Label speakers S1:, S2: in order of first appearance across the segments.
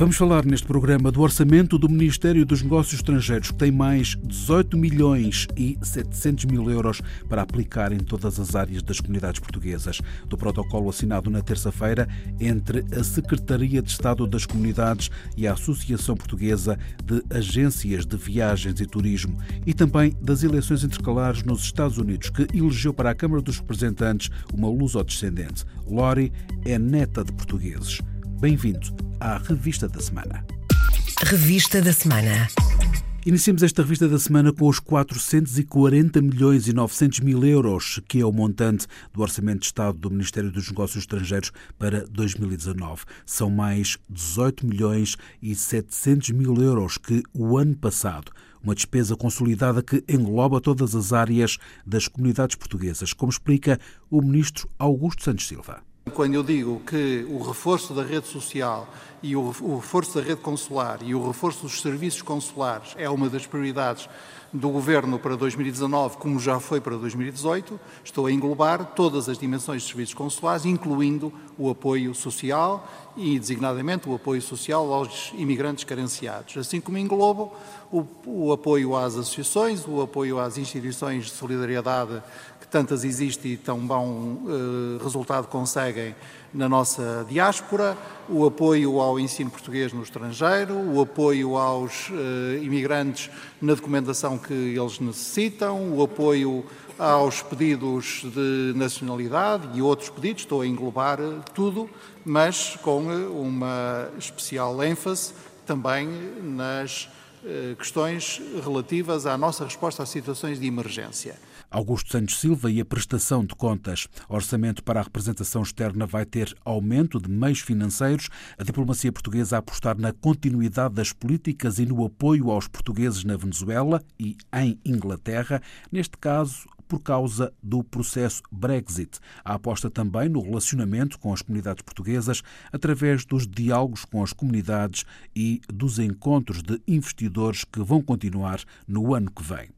S1: Vamos falar neste programa do orçamento do Ministério dos Negócios Estrangeiros, que tem mais 18 milhões e 700 mil euros para aplicar em todas as áreas das comunidades portuguesas. Do protocolo assinado na terça-feira entre a Secretaria de Estado das Comunidades e a Associação Portuguesa de Agências de Viagens e Turismo e também das eleições intercalares nos Estados Unidos, que elegeu para a Câmara dos Representantes uma luso-descendente. Lori é neta de portugueses. Bem-vindo à Revista da Semana.
S2: Revista da Semana.
S1: Iniciamos esta revista da semana com os 440 milhões e 900 mil euros, que é o montante do Orçamento de Estado do Ministério dos Negócios Estrangeiros para 2019. São mais 18 milhões e 700 mil euros que o ano passado uma despesa consolidada que engloba todas as áreas das comunidades portuguesas, como explica o ministro Augusto Santos Silva.
S3: Quando eu digo que o reforço da rede social e o, reforço da rede consular e o reforço dos serviços consulares é uma das prioridades do Governo para 2019, como já foi para 2018, estou a englobar todas as dimensões de serviços consulares, incluindo o apoio social e, designadamente, o apoio social aos imigrantes carenciados, assim como englobo o, o apoio às associações, o apoio às instituições de solidariedade tantas existem e tão bom eh, resultado conseguem na nossa diáspora, o apoio ao ensino português no estrangeiro, o apoio aos eh, imigrantes na documentação que eles necessitam, o apoio aos pedidos de nacionalidade e outros pedidos, estou a englobar tudo, mas com uma especial ênfase também nas questões relativas à nossa resposta às situações de emergência.
S1: Augusto Santos Silva e a prestação de contas. Orçamento para a representação externa vai ter aumento de meios financeiros, a diplomacia portuguesa a apostar na continuidade das políticas e no apoio aos portugueses na Venezuela e em Inglaterra, neste caso por causa do processo Brexit. A aposta também no relacionamento com as comunidades portuguesas através dos diálogos com as comunidades e dos encontros de investidores que vão continuar no ano que vem.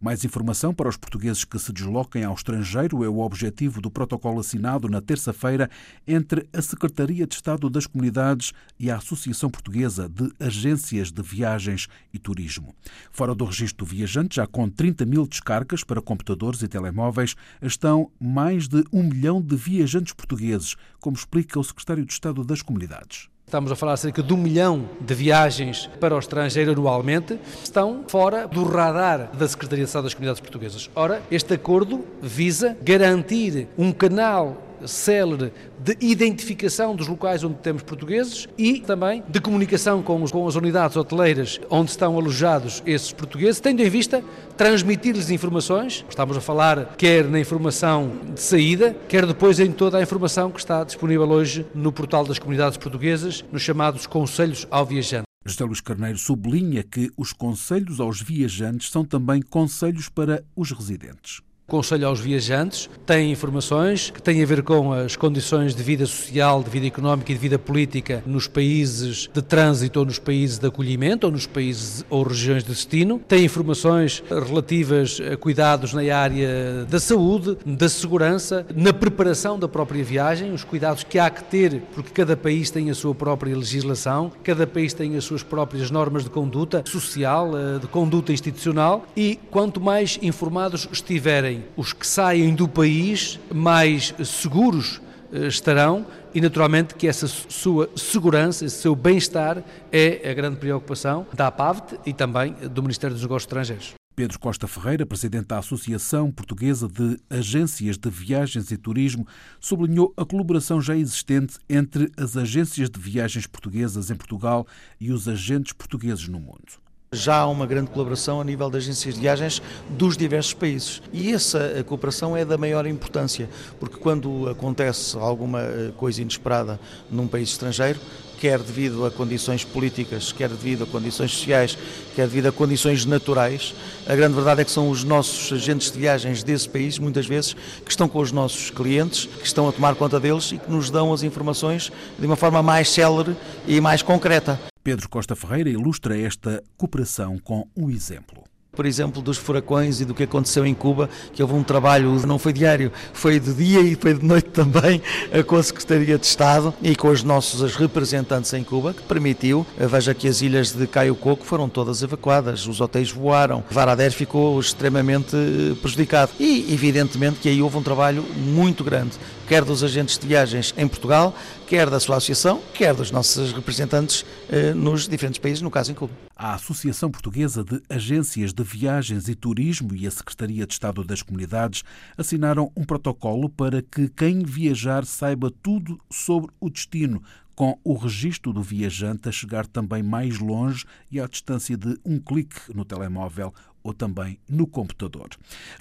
S1: Mais informação para os portugueses que se desloquem ao estrangeiro é o objetivo do protocolo assinado na terça-feira entre a Secretaria de Estado das Comunidades e a Associação Portuguesa de Agências de Viagens e Turismo. Fora do registro do viajante, já com 30 mil descargas para computadores e telemóveis, estão mais de um milhão de viajantes portugueses, como explica o Secretário de Estado das Comunidades.
S4: Estamos a falar cerca de um milhão de viagens para o estrangeiro anualmente, estão fora do radar da Secretaria de Estado das Comunidades Portuguesas. Ora, este acordo visa garantir um canal célere de identificação dos locais onde temos portugueses e também de comunicação com, os, com as unidades hoteleiras onde estão alojados esses portugueses, tendo em vista transmitir-lhes informações. Estamos a falar quer na informação de saída, quer depois em toda a informação que está disponível hoje no portal das comunidades portuguesas, nos chamados Conselhos ao Viajante.
S1: José Luís Carneiro sublinha que os conselhos aos viajantes são também conselhos para os residentes.
S4: Conselho aos viajantes, tem informações que têm a ver com as condições de vida social, de vida económica e de vida política nos países de trânsito ou nos países de acolhimento ou nos países ou regiões de destino. Tem informações relativas a cuidados na área da saúde, da segurança, na preparação da própria viagem, os cuidados que há que ter, porque cada país tem a sua própria legislação, cada país tem as suas próprias normas de conduta social, eh, de conduta institucional e quanto mais informados estiverem os que saem do país mais seguros eh, estarão e naturalmente que essa sua segurança, esse seu bem-estar é a grande preocupação da APAVT e também do Ministério dos Negócios Estrangeiros.
S1: Pedro Costa Ferreira, presidente da Associação Portuguesa de Agências de Viagens e Turismo, sublinhou a colaboração já existente entre as agências de viagens portuguesas em Portugal e os agentes portugueses no mundo.
S5: Já há uma grande colaboração a nível de agências de viagens dos diversos países. E essa cooperação é da maior importância, porque quando acontece alguma eh, coisa inesperada num país estrangeiro, quer devido a condições políticas, quer devido a condições sociais, quer devido a condições naturais. A grande verdade é que são os nossos agentes de viagens desse país, muitas vezes, que estão com os nossos clientes, que estão a tomar conta deles e que nos dão as informações de uma forma mais célere e mais concreta.
S1: Pedro Costa Ferreira ilustra esta cooperação com um exemplo
S5: por exemplo, dos furacões e do que aconteceu em Cuba, que houve um trabalho, não foi diário, foi de dia e foi de noite também, com a Secretaria de Estado e com os nossos representantes em Cuba, que permitiu, veja que as ilhas de Caio Coco foram todas evacuadas, os hotéis voaram, Varadero ficou extremamente prejudicado. E, evidentemente, que aí houve um trabalho muito grande, quer dos agentes de viagens em Portugal, quer da sua associação, quer dos nossos representantes eh, nos diferentes países, no caso em Cuba.
S1: A Associação Portuguesa de Agências de Viagens e Turismo e a Secretaria de Estado das Comunidades assinaram um protocolo para que quem viajar saiba tudo sobre o destino, com o registro do viajante a chegar também mais longe e à distância de um clique no telemóvel ou também no computador.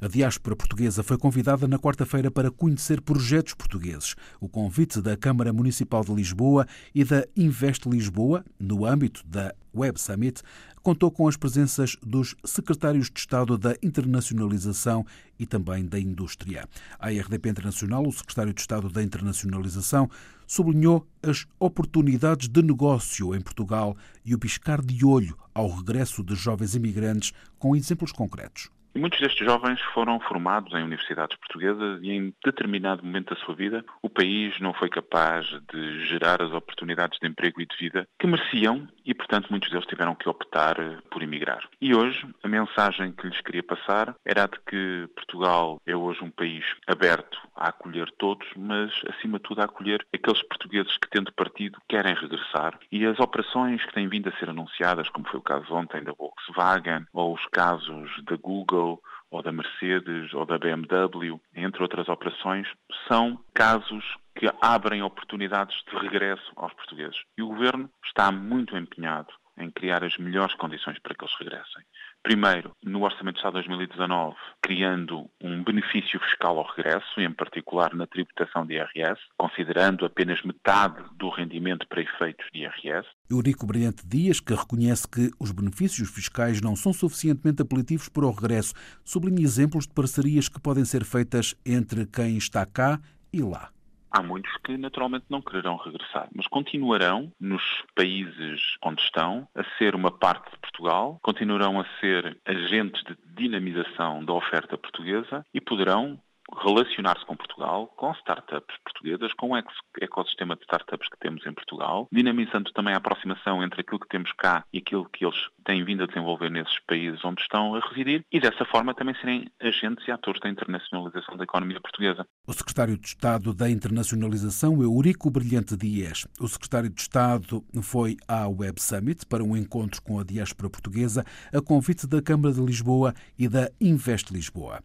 S1: A diáspora portuguesa foi convidada na quarta-feira para conhecer projetos portugueses. O convite da Câmara Municipal de Lisboa e da Invest Lisboa, no âmbito da Web Summit, contou com as presenças dos secretários de Estado da Internacionalização e também da Indústria. A RDP Internacional, o secretário de Estado da Internacionalização, sublinhou as oportunidades de negócio em Portugal e o piscar de olho ao regresso de jovens imigrantes com exemplos concretos.
S6: Muitos destes jovens foram formados em universidades portuguesas e em determinado momento da sua vida o país não foi capaz de gerar as oportunidades de emprego e de vida que mereciam e, portanto, muitos deles tiveram que optar por emigrar. E hoje a mensagem que lhes queria passar era a de que Portugal é hoje um país aberto a acolher todos, mas acima de tudo a acolher aqueles portugueses que, tendo partido, querem regressar. E as operações que têm vindo a ser anunciadas, como foi o caso ontem da Volkswagen ou os casos da Google, ou da Mercedes ou da BMW, entre outras operações, são casos que abrem oportunidades de regresso aos portugueses. E o Governo está muito empenhado em criar as melhores condições para que eles regressem. Primeiro, no Orçamento de Estado de 2019, criando um benefício fiscal ao regresso, em particular na tributação de IRS, considerando apenas metade do rendimento para efeitos de IRS.
S1: Eurico Brilhante Dias, que reconhece que os benefícios fiscais não são suficientemente apelativos para o regresso, sublinha exemplos de parcerias que podem ser feitas entre quem está cá e lá.
S6: Há muitos que naturalmente não quererão regressar, mas continuarão nos países onde estão a ser uma parte de Portugal, continuarão a ser agentes de dinamização da oferta portuguesa e poderão relacionar-se com Portugal, com startups portuguesas, com o ecossistema de startups que temos em Portugal, dinamizando também a aproximação entre aquilo que temos cá e aquilo que eles têm vindo a desenvolver nesses países onde estão a residir e dessa forma também serem agentes e atores da internacionalização da economia portuguesa.
S1: O secretário de Estado da Internacionalização, Eurico Brilhante Dias. O secretário de Estado foi à Web Summit para um encontro com a diáspora portuguesa a convite da Câmara de Lisboa e da Invest Lisboa.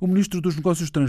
S1: O ministro dos Negócios Estrangeiros,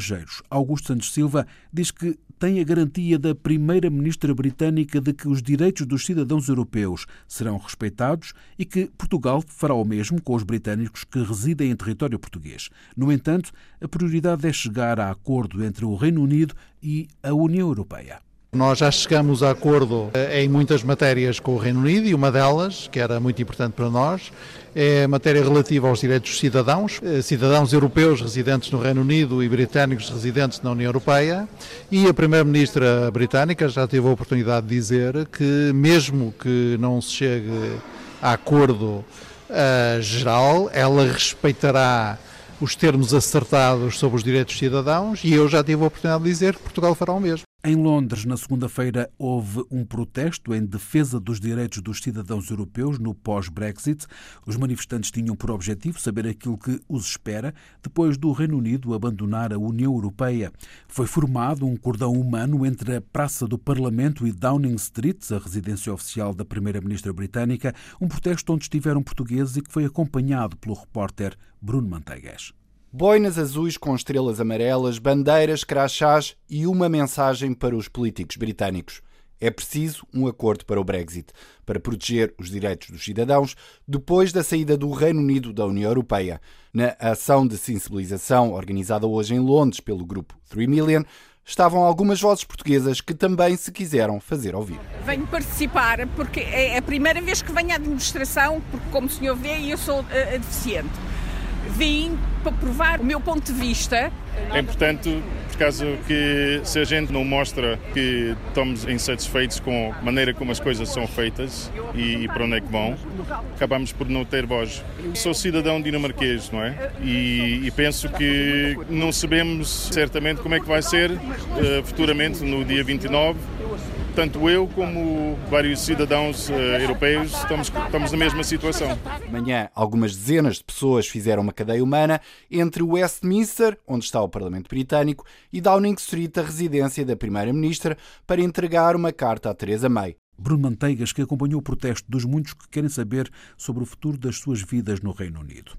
S1: Augusto Santos Silva, diz que tem a garantia da primeira-ministra britânica de que os direitos dos cidadãos europeus serão respeitados e que Portugal fará o mesmo com os britânicos que residem em território português. No entanto, a prioridade é chegar a acordo entre o Reino Unido e a União Europeia.
S3: Nós já chegamos a acordo eh, em muitas matérias com o Reino Unido e uma delas, que era muito importante para nós, é a matéria relativa aos direitos dos cidadãos, eh, cidadãos europeus residentes no Reino Unido e britânicos residentes na União Europeia. E a Primeira-Ministra britânica já teve a oportunidade de dizer que, mesmo que não se chegue a acordo uh, geral, ela respeitará os termos acertados sobre os direitos dos cidadãos e eu já tive a oportunidade de dizer que Portugal fará o mesmo.
S1: Em Londres, na segunda-feira, houve um protesto em defesa dos direitos dos cidadãos europeus no pós-Brexit. Os manifestantes tinham por objetivo saber aquilo que os espera depois do Reino Unido abandonar a União Europeia. Foi formado um cordão humano entre a Praça do Parlamento e Downing Street, a residência oficial da Primeira-Ministra britânica, um protesto onde estiveram portugueses e que foi acompanhado pelo repórter Bruno Manteigas
S7: boinas azuis com estrelas amarelas, bandeiras, crachás e uma mensagem para os políticos britânicos. É preciso um acordo para o Brexit, para proteger os direitos dos cidadãos depois da saída do Reino Unido da União Europeia. Na ação de sensibilização organizada hoje em Londres pelo grupo 3 Million, estavam algumas vozes portuguesas que também se quiseram fazer ouvir.
S8: Venho participar porque é a primeira vez que venho à demonstração, porque, como o senhor vê, eu sou uh, deficiente. Vim para provar o meu ponto de vista.
S9: É importante caso que se a gente não mostra que estamos insatisfeitos com a maneira como as coisas são feitas e, e para onde é que vão, acabamos por não ter voz. Sou cidadão dinamarquês, não é? E, e penso que não sabemos certamente como é que vai ser uh, futuramente no dia 29 tanto eu como vários cidadãos uh, europeus estamos, estamos na mesma situação.
S7: Amanhã, algumas dezenas de pessoas fizeram uma cadeia humana entre Westminster, onde está o Parlamento Britânico, e Downing Street, a residência da Primeira-Ministra, para entregar uma carta a Theresa May.
S1: Bruno Manteigas, que acompanhou o protesto dos muitos que querem saber sobre o futuro das suas vidas no Reino Unido.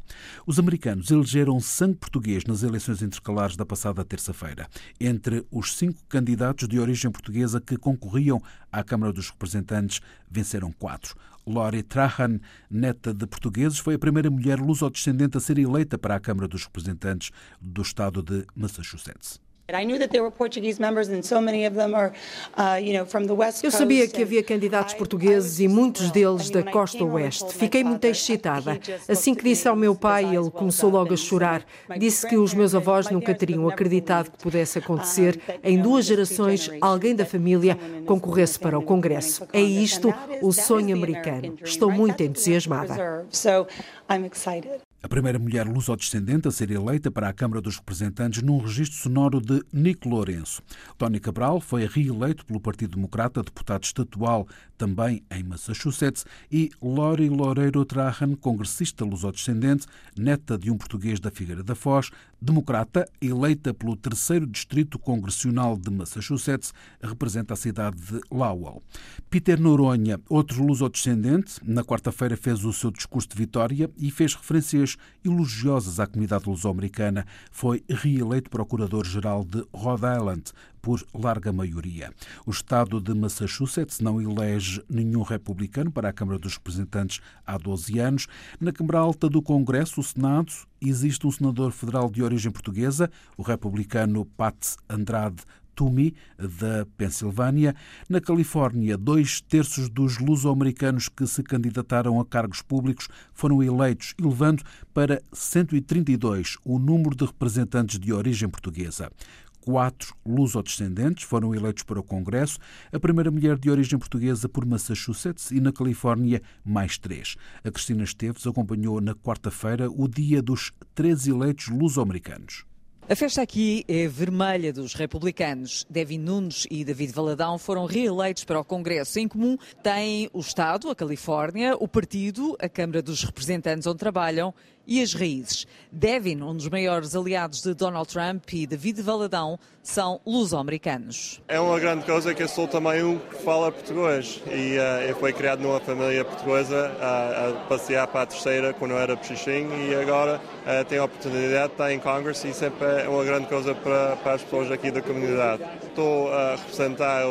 S1: Os americanos elegeram sangue português nas eleições intercalares da passada terça-feira. Entre os cinco candidatos de origem portuguesa que concorriam à Câmara dos Representantes, venceram quatro. Lori Trahan, neta de portugueses, foi a primeira mulher luso-descendente a ser eleita para a Câmara dos Representantes do estado de Massachusetts.
S10: Eu sabia que havia candidatos portugueses e muitos deles da costa oeste. Fiquei muito excitada. Assim que disse ao meu pai, ele começou logo a chorar. Disse que os meus avós nunca teriam acreditado que pudesse acontecer em duas gerações alguém da família concorresse para o Congresso. É isto o sonho americano. Estou muito entusiasmada.
S1: A primeira mulher luso-descendente a ser eleita para a Câmara dos Representantes num registro sonoro de Nico Lourenço. Tony Cabral foi reeleito pelo Partido Democrata, deputado estatual também em Massachusetts, e Lori Loureiro Trahan, congressista luso-descendente, neta de um português da Figueira da Foz, democrata, eleita pelo terceiro distrito congressional de Massachusetts, representa a cidade de Lowell. Peter Noronha, outro luso-descendente, na quarta-feira fez o seu discurso de vitória e fez referências elogiosas à comunidade luso-americana, foi reeleito Procurador-Geral de Rhode Island por larga maioria. O estado de Massachusetts não elege nenhum republicano para a Câmara dos Representantes há 12 anos. Na Câmara Alta do Congresso, o Senado, existe um senador federal de origem portuguesa, o republicano Pat Andrade Toomey, da Pensilvânia. Na Califórnia, dois terços dos luso-americanos que se candidataram a cargos públicos foram eleitos, elevando para 132 o número de representantes de origem portuguesa quatro luso-descendentes foram eleitos para o Congresso, a primeira mulher de origem portuguesa por Massachusetts e na Califórnia mais três. A Cristina Esteves acompanhou na quarta-feira o dia dos três eleitos luso-americanos.
S11: A festa aqui é vermelha dos republicanos. Devin Nunes e David Valadão foram reeleitos para o Congresso. Em comum têm o Estado, a Califórnia, o partido, a Câmara dos Representantes onde trabalham e as raízes. Devin, um dos maiores aliados de Donald Trump, e David Valadão são luso-americanos.
S12: É uma grande coisa que eu sou também um que fala português e uh, eu fui criado numa família portuguesa uh, a passear para a terceira quando eu era peixinho e agora uh, tenho a oportunidade de estar em Congress e sempre é uma grande coisa para, para as pessoas aqui da comunidade. Estou a representar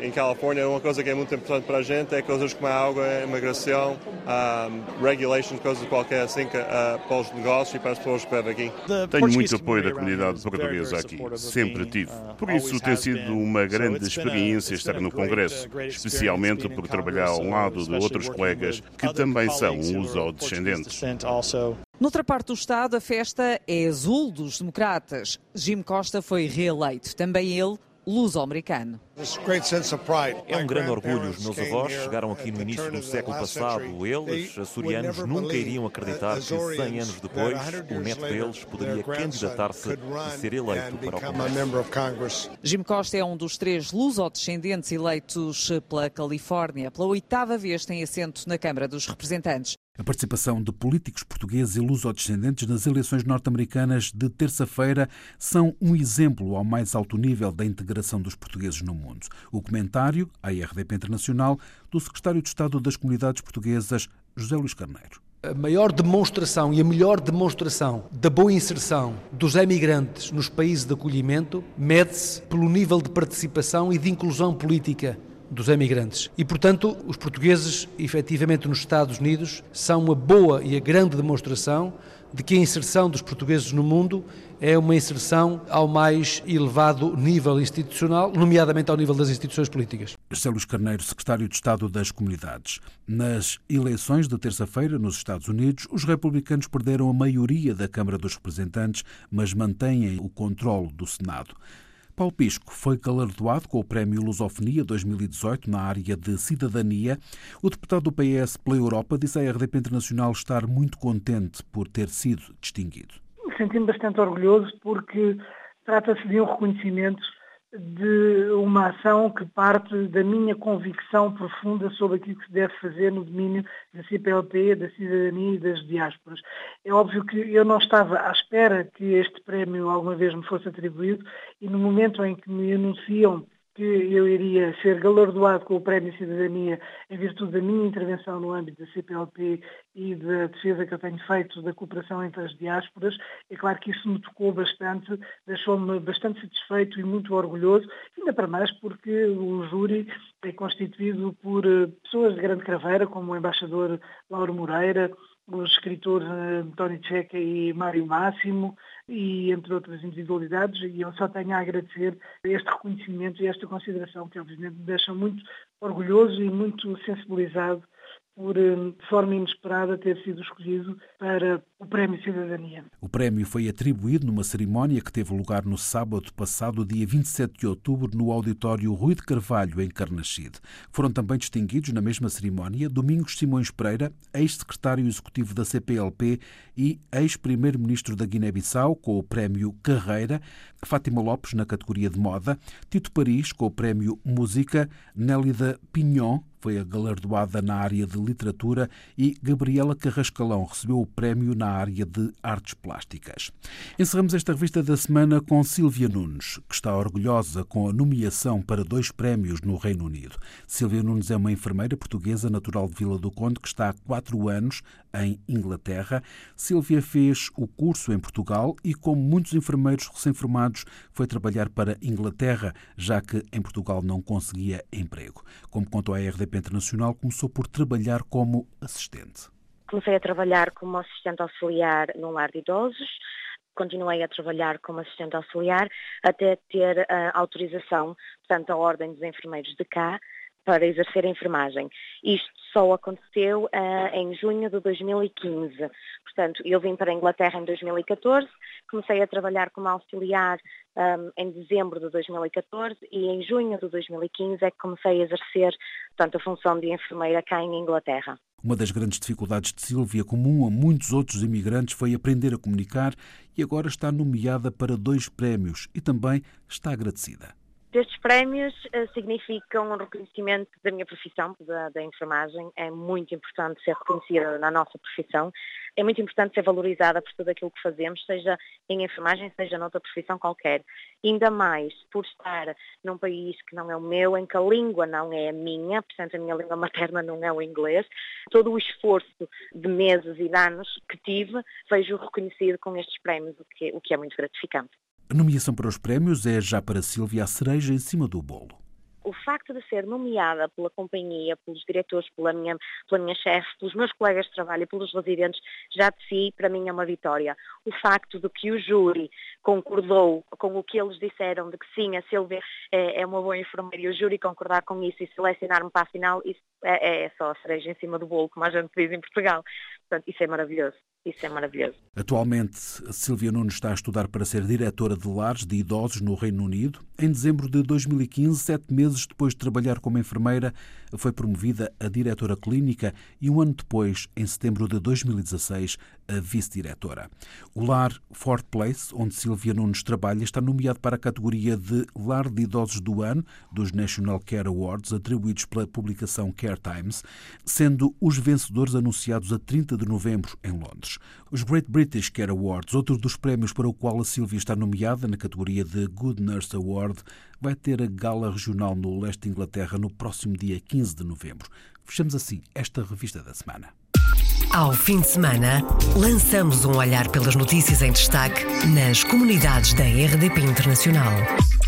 S12: em Califórnia uma coisa que é muito importante para a gente é coisas como a água, a imigração, um, regulations, coisas qualquer assim que uh, para os negócios e para as pessoas que vivem aqui.
S13: Tenho muito apoio da comunidade portuguesa aqui, sempre tive. Por isso tem sido uma grande experiência estar no Congresso, especialmente por trabalhar ao lado de outros colegas que também são uso-descendentes.
S11: Noutra parte do Estado, a festa é azul dos democratas. Jim Costa foi reeleito. Também ele luso-americano.
S14: É um grande orgulho. Os meus avós chegaram aqui no início do século passado. Eles, açorianos, nunca iriam acreditar que 100 anos depois o neto deles poderia candidatar-se e ser eleito para o Congresso.
S11: Jim Costa é um dos três luso-descendentes eleitos pela Califórnia. Pela oitava vez tem assento na Câmara dos Representantes.
S1: A participação de políticos portugueses e luso-descendentes nas eleições norte-americanas de terça-feira são um exemplo ao mais alto nível da integração dos portugueses no mundo. O comentário, à RDP Internacional, do secretário de Estado das Comunidades Portuguesas, José Luís Carneiro.
S4: A maior demonstração e a melhor demonstração da boa inserção dos emigrantes nos países de acolhimento mede-se pelo nível de participação e de inclusão política dos emigrantes. E, portanto, os portugueses, efetivamente, nos Estados Unidos, são uma boa e a grande demonstração de que a inserção dos portugueses no mundo é uma inserção ao mais elevado nível institucional, nomeadamente ao nível das instituições políticas.
S1: José Luís Carneiro, secretário de Estado das Comunidades. Nas eleições de terça-feira nos Estados Unidos, os republicanos perderam a maioria da Câmara dos Representantes, mas mantêm o controle do Senado. Paulo Pisco foi galardoado com o Prémio Lusofonia 2018 na área de cidadania. O deputado do PS pela Europa disse à RDP Internacional estar muito contente por ter sido distinguido.
S15: Senti-me bastante orgulhoso porque trata-se de um reconhecimento de uma ação que parte da minha convicção profunda sobre aquilo que se deve fazer no domínio da CPLP, da cidadania e das diásporas. É óbvio que eu não estava à espera que este prémio alguma vez me fosse atribuído e no momento em que me anunciam que eu iria ser galardoado com o Prémio Cidadania em virtude da minha intervenção no âmbito da CPLP e da defesa que eu tenho feito da cooperação entre as diásporas. É claro que isso me tocou bastante, deixou-me bastante satisfeito e muito orgulhoso, ainda para mais porque o júri é constituído por eh, pessoas de grande craveira, como o embaixador Lauro Moreira, os escritores António Checa e Mário Máximo, e entre outras individualidades, e eu só tenho a agradecer este reconhecimento e esta consideração, que obviamente me deixa muito orgulhoso e muito sensibilizado por, hum, de forma inesperada, ter sido escolhido para o Prémio Cidadania.
S1: O prémio foi atribuído numa cerimónia que teve lugar no sábado passado, dia 27 de outubro, no auditório Rui de Carvalho, em Carnaxide. Foram também distinguidos na mesma cerimónia Domingos Simões Pereira, ex-secretário executivo da CPLP e ex-primeiro-ministro da Guiné-Bissau, com o prémio Carreira, Fátima Lopes, na categoria de moda, Tito Paris, com o prémio Música, Nélida Pinhon, foi a galardoada na área de literatura e Gabriela Carrascalão recebeu o prémio na área de artes plásticas. Encerramos esta revista da semana com Silvia Nunes, que está orgulhosa com a nomeação para dois prémios no Reino Unido. Silvia Nunes é uma enfermeira portuguesa natural de Vila do Conde que está há quatro anos em Inglaterra. Silvia fez o curso em Portugal e, como muitos enfermeiros recém-formados, foi trabalhar para Inglaterra, já que em Portugal não conseguia emprego. Como contou a RDP Internacional, começou por trabalhar como assistente.
S16: Comecei a trabalhar como assistente auxiliar num lar de idosos, continuei a trabalhar como assistente auxiliar até ter a autorização, portanto, a Ordem dos Enfermeiros de cá, para exercer a enfermagem. Isto só aconteceu uh, em junho de 2015. Portanto, eu vim para a Inglaterra em 2014, comecei a trabalhar como auxiliar um, ehm, em dezembro de 2014 e em junho de 2015 é que comecei a exercer portanto, a função de enfermeira cá em Inglaterra.
S1: Uma das grandes dificuldades de Silvia, comum a muitos outros imigrantes, foi aprender a comunicar e agora está nomeada para dois prémios e também está agradecida.
S16: Estes prémios uh, significam um reconhecimento da minha profissão, da, da, enfermagem. É muito importante ser reconhecida na nossa profissão. É muito importante ser valorizada por tudo aquilo que fazemos, seja em enfermagem, seja noutra profissão qualquer. Ainda mais por estar num país que não é o meu, em que a língua não é a minha, portanto a minha língua materna não é o inglês. Todo o esforço de meses e de anos que tive, vejo reconhecido com estes prémios, o que, o que é muito gratificante.
S1: A nomeação para os prémios é já para Silvia a cereja em cima do bolo
S16: o facto de ser nomeada pela companhia, pelos diretores, pela minha, pela minha chefe, pelos meus colegas de trabalho e pelos residentes, já de si, para mim, é uma vitória. O facto de que o júri concordou com o que eles disseram, de que sim, a Silvia é, é uma boa enfermeira e o júri concordar com isso e selecionar-me para a final, isso é, é só a cereja em cima do bolo, como a gente diz em Portugal. Portanto, isso é maravilhoso. Isso é maravilhoso.
S1: Atualmente, Silvia Nunes está a estudar para ser diretora de lares de idosos no Reino Unido. Em dezembro de 2015, sete meses depois de trabalhar como enfermeira, foi promovida a diretora clínica e um ano depois, em setembro de 2016, a vice-diretora. O lar Fort Place, onde Silvia Nunes trabalha, está nomeado para a categoria de Lar de Idosos do Ano dos National Care Awards, atribuídos pela publicação Care Times, sendo os vencedores anunciados a 30 de novembro em Londres. Os Great British Care Awards, outro dos prémios para o qual a Silvia está nomeada na categoria de Good Nurse Award, vai ter a gala regional no leste de Inglaterra no próximo dia 15 de novembro. Fechamos assim esta revista da semana.
S2: Ao fim de semana, lançamos um olhar pelas notícias em destaque nas comunidades da RDP Internacional.